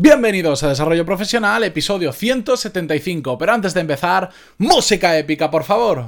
Bienvenidos a Desarrollo Profesional, episodio 175, pero antes de empezar, música épica, por favor.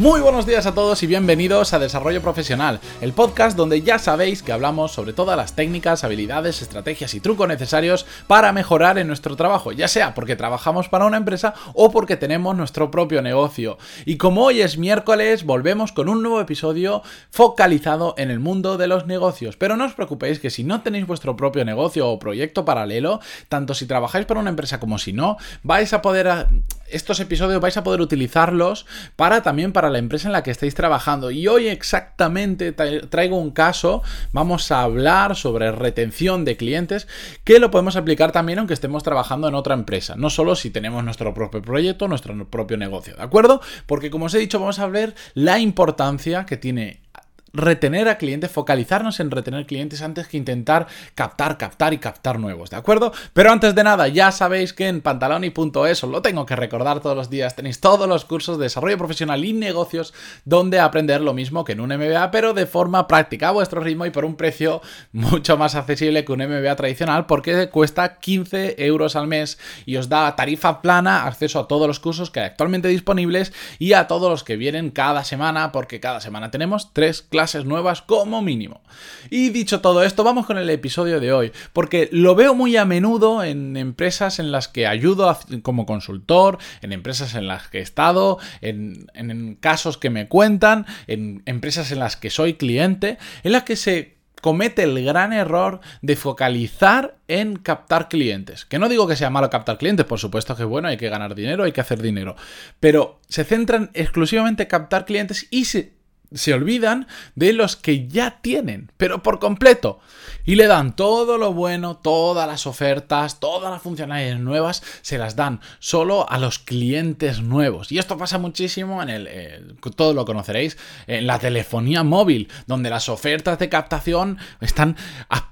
Muy buenos días a todos y bienvenidos a Desarrollo Profesional, el podcast donde ya sabéis que hablamos sobre todas las técnicas, habilidades, estrategias y trucos necesarios para mejorar en nuestro trabajo, ya sea porque trabajamos para una empresa o porque tenemos nuestro propio negocio. Y como hoy es miércoles, volvemos con un nuevo episodio focalizado en el mundo de los negocios. Pero no os preocupéis que si no tenéis vuestro propio negocio o proyecto paralelo, tanto si trabajáis para una empresa como si no, vais a poder estos episodios vais a poder utilizarlos para también para la empresa en la que estáis trabajando. Y hoy exactamente traigo un caso, vamos a hablar sobre retención de clientes que lo podemos aplicar también aunque estemos trabajando en otra empresa, no solo si tenemos nuestro propio proyecto, nuestro propio negocio, ¿de acuerdo? Porque como os he dicho, vamos a ver la importancia que tiene retener a clientes, focalizarnos en retener clientes antes que intentar captar, captar y captar nuevos, ¿de acuerdo? Pero antes de nada, ya sabéis que en pantaloni.es, os lo tengo que recordar todos los días, tenéis todos los cursos de desarrollo profesional y negocios donde aprender lo mismo que en un MBA, pero de forma práctica, a vuestro ritmo y por un precio mucho más accesible que un MBA tradicional, porque cuesta 15 euros al mes y os da tarifa plana, acceso a todos los cursos que hay actualmente disponibles y a todos los que vienen cada semana, porque cada semana tenemos tres clases clases nuevas como mínimo. Y dicho todo esto, vamos con el episodio de hoy, porque lo veo muy a menudo en empresas en las que ayudo como consultor, en empresas en las que he estado, en, en casos que me cuentan, en empresas en las que soy cliente, en las que se comete el gran error de focalizar en captar clientes. Que no digo que sea malo captar clientes, por supuesto que bueno, hay que ganar dinero, hay que hacer dinero, pero se centran exclusivamente en captar clientes y se se olvidan de los que ya tienen, pero por completo. Y le dan todo lo bueno, todas las ofertas, todas las funcionalidades nuevas, se las dan solo a los clientes nuevos. Y esto pasa muchísimo en el, todo lo conoceréis, en la telefonía móvil, donde las ofertas de captación están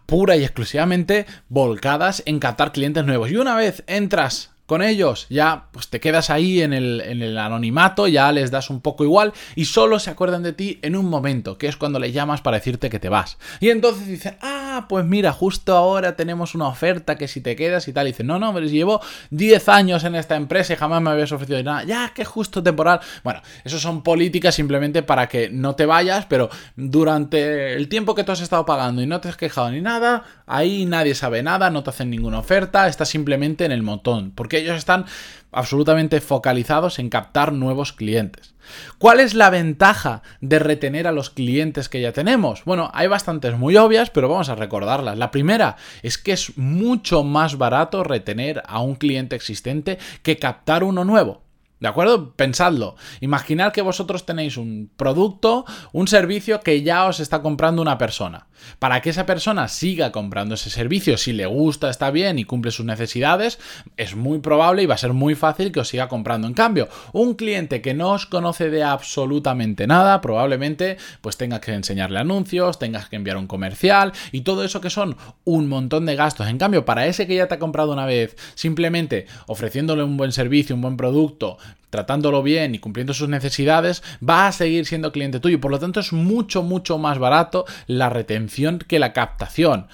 pura y exclusivamente volcadas en captar clientes nuevos. Y una vez entras con ellos, ya pues te quedas ahí en el, en el, anonimato, ya les das un poco igual y solo se acuerdan de ti en un momento, que es cuando le llamas para decirte que te vas. Y entonces dicen, ah, pues mira, justo ahora tenemos una oferta que si te quedas y tal, dicen, no, no, pero llevo 10 años en esta empresa y jamás me habías ofrecido nada, ya que justo temporal. Bueno, eso son políticas simplemente para que no te vayas, pero durante el tiempo que tú has estado pagando y no te has quejado ni nada, ahí nadie sabe nada, no te hacen ninguna oferta, estás simplemente en el montón. Porque ellos están absolutamente focalizados en captar nuevos clientes. ¿Cuál es la ventaja de retener a los clientes que ya tenemos? Bueno, hay bastantes muy obvias, pero vamos a recordarlas. La primera es que es mucho más barato retener a un cliente existente que captar uno nuevo. ¿De acuerdo? Pensadlo. Imaginad que vosotros tenéis un producto, un servicio que ya os está comprando una persona. Para que esa persona siga comprando ese servicio, si le gusta, está bien y cumple sus necesidades, es muy probable y va a ser muy fácil que os siga comprando. En cambio, un cliente que no os conoce de absolutamente nada, probablemente pues tengas que enseñarle anuncios, tengas que enviar un comercial y todo eso que son un montón de gastos. En cambio, para ese que ya te ha comprado una vez, simplemente ofreciéndole un buen servicio, un buen producto, tratándolo bien y cumpliendo sus necesidades, va a seguir siendo cliente tuyo. Por lo tanto, es mucho, mucho más barato la retención que la captación.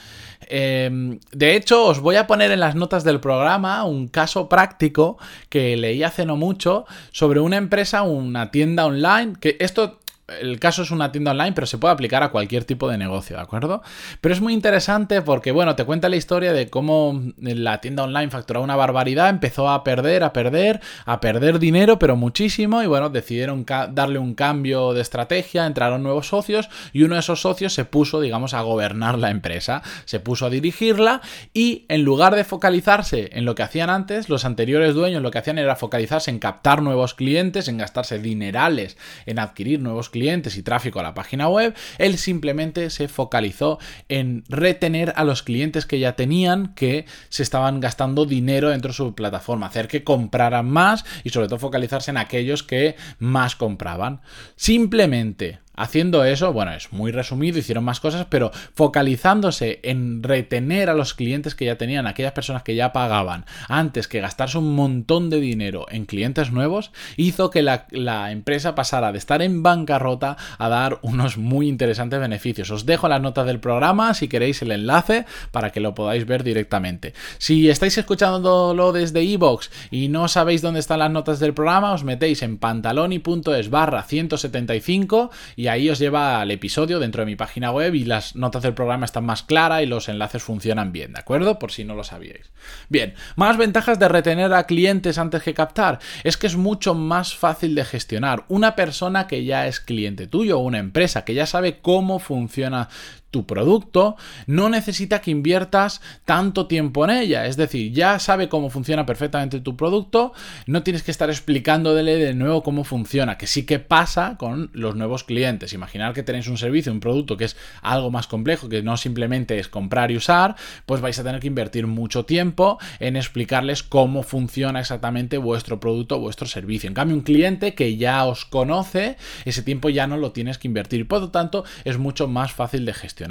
Em, de hecho, os voy a poner en las notas del programa un caso práctico que leí hace no mucho sobre una empresa, una tienda online, que esto el caso es una tienda online, pero se puede aplicar a cualquier tipo de negocio, ¿de acuerdo? Pero es muy interesante porque, bueno, te cuenta la historia de cómo la tienda online facturaba una barbaridad, empezó a perder, a perder, a perder dinero, pero muchísimo, y bueno, decidieron darle un cambio de estrategia, entraron nuevos socios, y uno de esos socios se puso, digamos, a gobernar la empresa, se puso a dirigirla, y en lugar de focalizarse en lo que hacían antes, los anteriores dueños lo que hacían era focalizarse en captar nuevos clientes, en gastarse dinerales, en adquirir nuevos clientes y tráfico a la página web, él simplemente se focalizó en retener a los clientes que ya tenían que se estaban gastando dinero dentro de su plataforma, hacer que compraran más y sobre todo focalizarse en aquellos que más compraban. Simplemente Haciendo eso, bueno, es muy resumido, hicieron más cosas, pero focalizándose en retener a los clientes que ya tenían, aquellas personas que ya pagaban, antes que gastarse un montón de dinero en clientes nuevos, hizo que la, la empresa pasara de estar en bancarrota a dar unos muy interesantes beneficios. Os dejo las notas del programa si queréis el enlace para que lo podáis ver directamente. Si estáis escuchándolo desde iVoox y no sabéis dónde están las notas del programa, os metéis en pantaloni.es barra 175 y ahí os lleva al episodio dentro de mi página web y las notas del programa están más claras y los enlaces funcionan bien, ¿de acuerdo? Por si no lo sabíais. Bien, más ventajas de retener a clientes antes que captar. Es que es mucho más fácil de gestionar. Una persona que ya es cliente tuyo o una empresa que ya sabe cómo funciona tu producto, no necesita que inviertas tanto tiempo en ella. Es decir, ya sabe cómo funciona perfectamente tu producto, no tienes que estar explicándole de nuevo cómo funciona, que sí que pasa con los nuevos clientes. Imaginar que tenéis un servicio, un producto que es algo más complejo, que no simplemente es comprar y usar, pues vais a tener que invertir mucho tiempo en explicarles cómo funciona exactamente vuestro producto, vuestro servicio. En cambio, un cliente que ya os conoce, ese tiempo ya no lo tienes que invertir. Por lo tanto, es mucho más fácil de gestionar.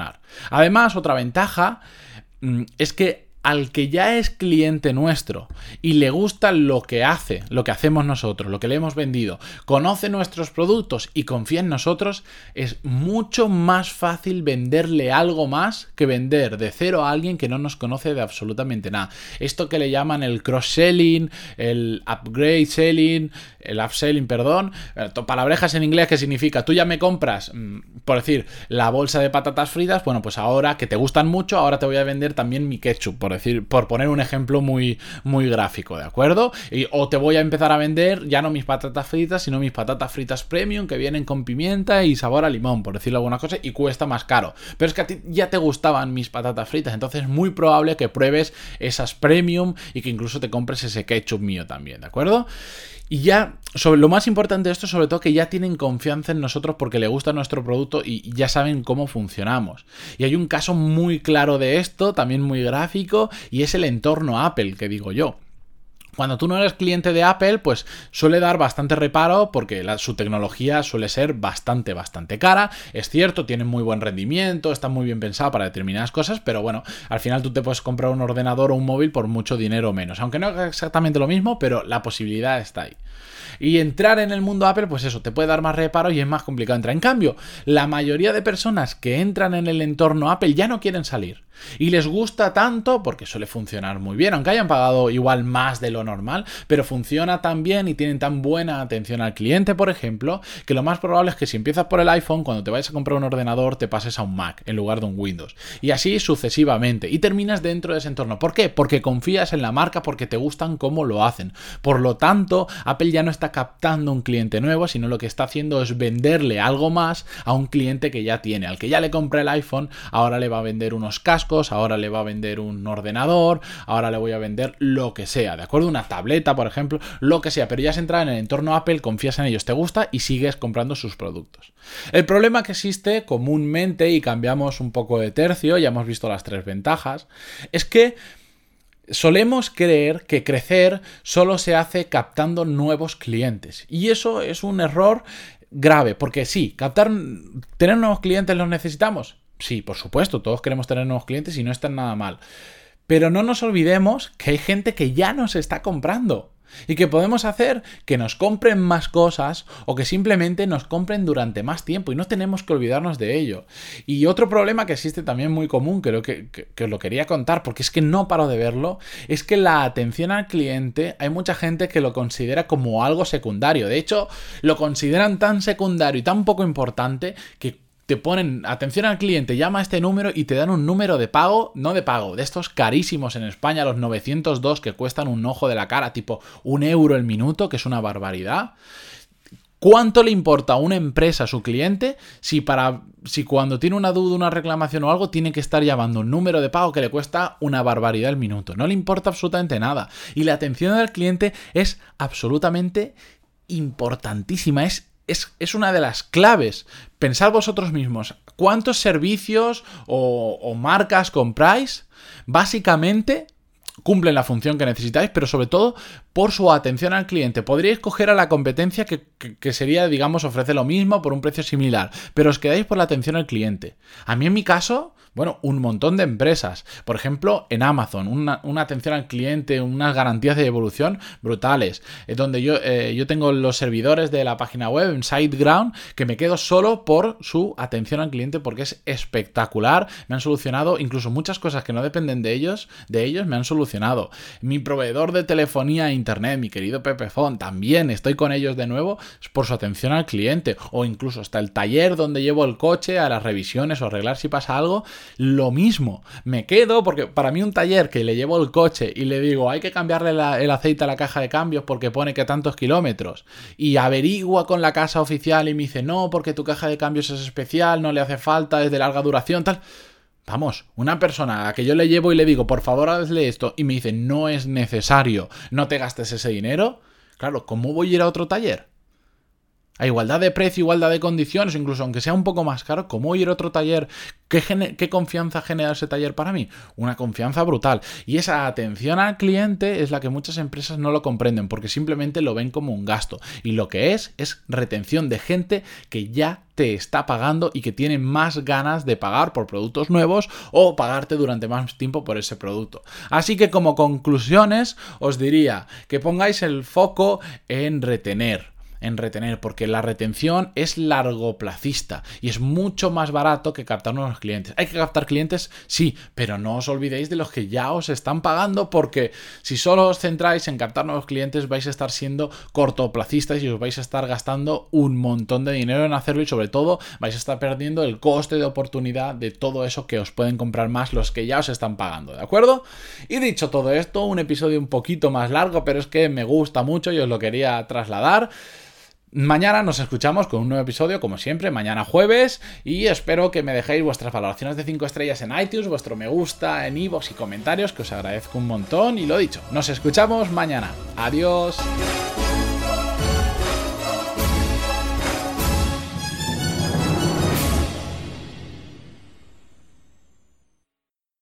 Además, otra ventaja mm, es que al que ya es cliente nuestro y le gusta lo que hace, lo que hacemos nosotros, lo que le hemos vendido, conoce nuestros productos y confía en nosotros, es mucho más fácil venderle algo más que vender de cero a alguien que no nos conoce de absolutamente nada. Esto que le llaman el cross-selling, el upgrade selling, el upselling, perdón, eh, palabrejas en inglés que significa tú ya me compras, mm, por decir, la bolsa de patatas fritas, bueno, pues ahora que te gustan mucho, ahora te voy a vender también mi ketchup, decir, por poner un ejemplo muy, muy gráfico, ¿de acuerdo? Y, o te voy a empezar a vender ya no mis patatas fritas, sino mis patatas fritas premium que vienen con pimienta y sabor a limón, por decirlo alguna cosa, y cuesta más caro. Pero es que a ti ya te gustaban mis patatas fritas, entonces es muy probable que pruebes esas premium y que incluso te compres ese ketchup mío también, ¿de acuerdo? Y ya, sobre lo más importante de esto, sobre todo que ya tienen confianza en nosotros porque le gusta nuestro producto y ya saben cómo funcionamos. Y hay un caso muy claro de esto, también muy gráfico, y es el entorno Apple, que digo yo. Cuando tú no eres cliente de Apple, pues suele dar bastante reparo porque su tecnología suele ser bastante, bastante cara. Es cierto, tiene muy buen rendimiento, está muy bien pensado para determinadas cosas, pero bueno, al final tú te puedes comprar un ordenador o un móvil por mucho dinero menos. Aunque no es exactamente lo mismo, pero la posibilidad está ahí. Y entrar en el mundo Apple, pues eso, te puede dar más reparo y es más complicado entrar. En cambio, la mayoría de personas que entran en el entorno Apple ya no quieren salir. Y les gusta tanto, porque suele funcionar muy bien, aunque hayan pagado igual más de lo normal, pero funciona tan bien y tienen tan buena atención al cliente, por ejemplo, que lo más probable es que si empiezas por el iPhone, cuando te vayas a comprar un ordenador, te pases a un Mac en lugar de un Windows. Y así sucesivamente. Y terminas dentro de ese entorno. ¿Por qué? Porque confías en la marca, porque te gustan cómo lo hacen. Por lo tanto, Apple ya no está captando un cliente nuevo, sino lo que está haciendo es venderle algo más a un cliente que ya tiene. Al que ya le compra el iPhone, ahora le va a vender unos ahora le va a vender un ordenador, ahora le voy a vender lo que sea, ¿de acuerdo? Una tableta, por ejemplo, lo que sea, pero ya has entrado en el entorno Apple, confías en ellos, te gusta y sigues comprando sus productos. El problema que existe comúnmente, y cambiamos un poco de tercio, ya hemos visto las tres ventajas, es que Solemos creer que crecer solo se hace captando nuevos clientes. Y eso es un error grave, porque sí, captar, tener nuevos clientes los necesitamos. Sí, por supuesto, todos queremos tener nuevos clientes y no están nada mal. Pero no nos olvidemos que hay gente que ya nos está comprando y que podemos hacer que nos compren más cosas o que simplemente nos compren durante más tiempo y no tenemos que olvidarnos de ello. Y otro problema que existe también muy común, creo que, que, os lo quería contar porque es que no paro de verlo, es que la atención al cliente hay mucha gente que lo considera como algo secundario. De hecho, lo consideran tan secundario y tan poco importante que te ponen atención al cliente, llama a este número y te dan un número de pago, no de pago, de estos carísimos en España, los 902 que cuestan un ojo de la cara, tipo un euro el minuto, que es una barbaridad. ¿Cuánto le importa a una empresa a su cliente si para si cuando tiene una duda, una reclamación o algo tiene que estar llamando un número de pago que le cuesta una barbaridad el minuto? No le importa absolutamente nada. Y la atención al cliente es absolutamente importantísima, es es, una de las claves. Pensad vosotros mismos, ¿cuántos servicios o, o marcas compráis? Básicamente cumplen la función que necesitáis, pero sobre todo por su atención al cliente. Podríais coger a la competencia que, que, sería, digamos, ofrece lo mismo por un precio similar, pero os quedáis por la atención al cliente. A mí en mi caso, bueno, un montón de empresas. Por ejemplo, en Amazon, una, atención al cliente, unas garantías de evolución brutales. Es donde yo, eh, yo tengo los servidores de la página web en SiteGround que me quedo solo por su atención al cliente porque es espectacular. Me han solucionado incluso muchas cosas que no dependen de ellos, de ellos me han solucionado. Mi proveedor de telefonía internet, mi querido Pepefon, también estoy con ellos de nuevo por su atención al cliente. O incluso hasta el taller donde llevo el coche a las revisiones o arreglar si pasa algo lo mismo. Me quedo porque para mí un taller que le llevo el coche y le digo hay que cambiarle el aceite a la caja de cambios porque pone que tantos kilómetros y averigua con la casa oficial y me dice no porque tu caja de cambios es especial, no le hace falta, es de larga duración, tal. Vamos, una persona a que yo le llevo y le digo, por favor, hazle esto, y me dice, no es necesario, no te gastes ese dinero. Claro, ¿cómo voy a ir a otro taller? A igualdad de precio, igualdad de condiciones, incluso aunque sea un poco más caro, ¿cómo ir a otro taller? ¿Qué, ¿Qué, confianza genera ese taller para mí? Una confianza brutal. Y esa atención al cliente es la que muchas empresas no lo comprenden porque simplemente lo ven como un gasto. Y lo que es es retención de gente que ya te está pagando y que tiene más ganas de pagar por productos nuevos o pagarte durante más tiempo por ese producto. Así que como conclusiones os diría que pongáis el foco en retener en retener, porque la retención es largoplacista y es mucho más barato que captar nuevos clientes. Hay que captar clientes, sí, pero no os olvidéis de los que ya os están pagando, porque si solo os centráis en captar nuevos clientes, vais a estar siendo cortoplacistas y os vais a estar gastando un montón de dinero en hacerlo y sobre todo vais a estar perdiendo el coste de oportunidad de todo eso que os pueden comprar más los que ya os están pagando, ¿de acuerdo? Y dicho todo esto, un episodio un poquito más largo, pero es que me gusta mucho y os lo quería trasladar. Mañana nos escuchamos con un nuevo episodio, como siempre, mañana jueves, y espero que me dejéis vuestras valoraciones de 5 estrellas en iTunes, vuestro me gusta en iVoox y comentarios, que os agradezco un montón, y lo dicho, nos escuchamos mañana. Adiós.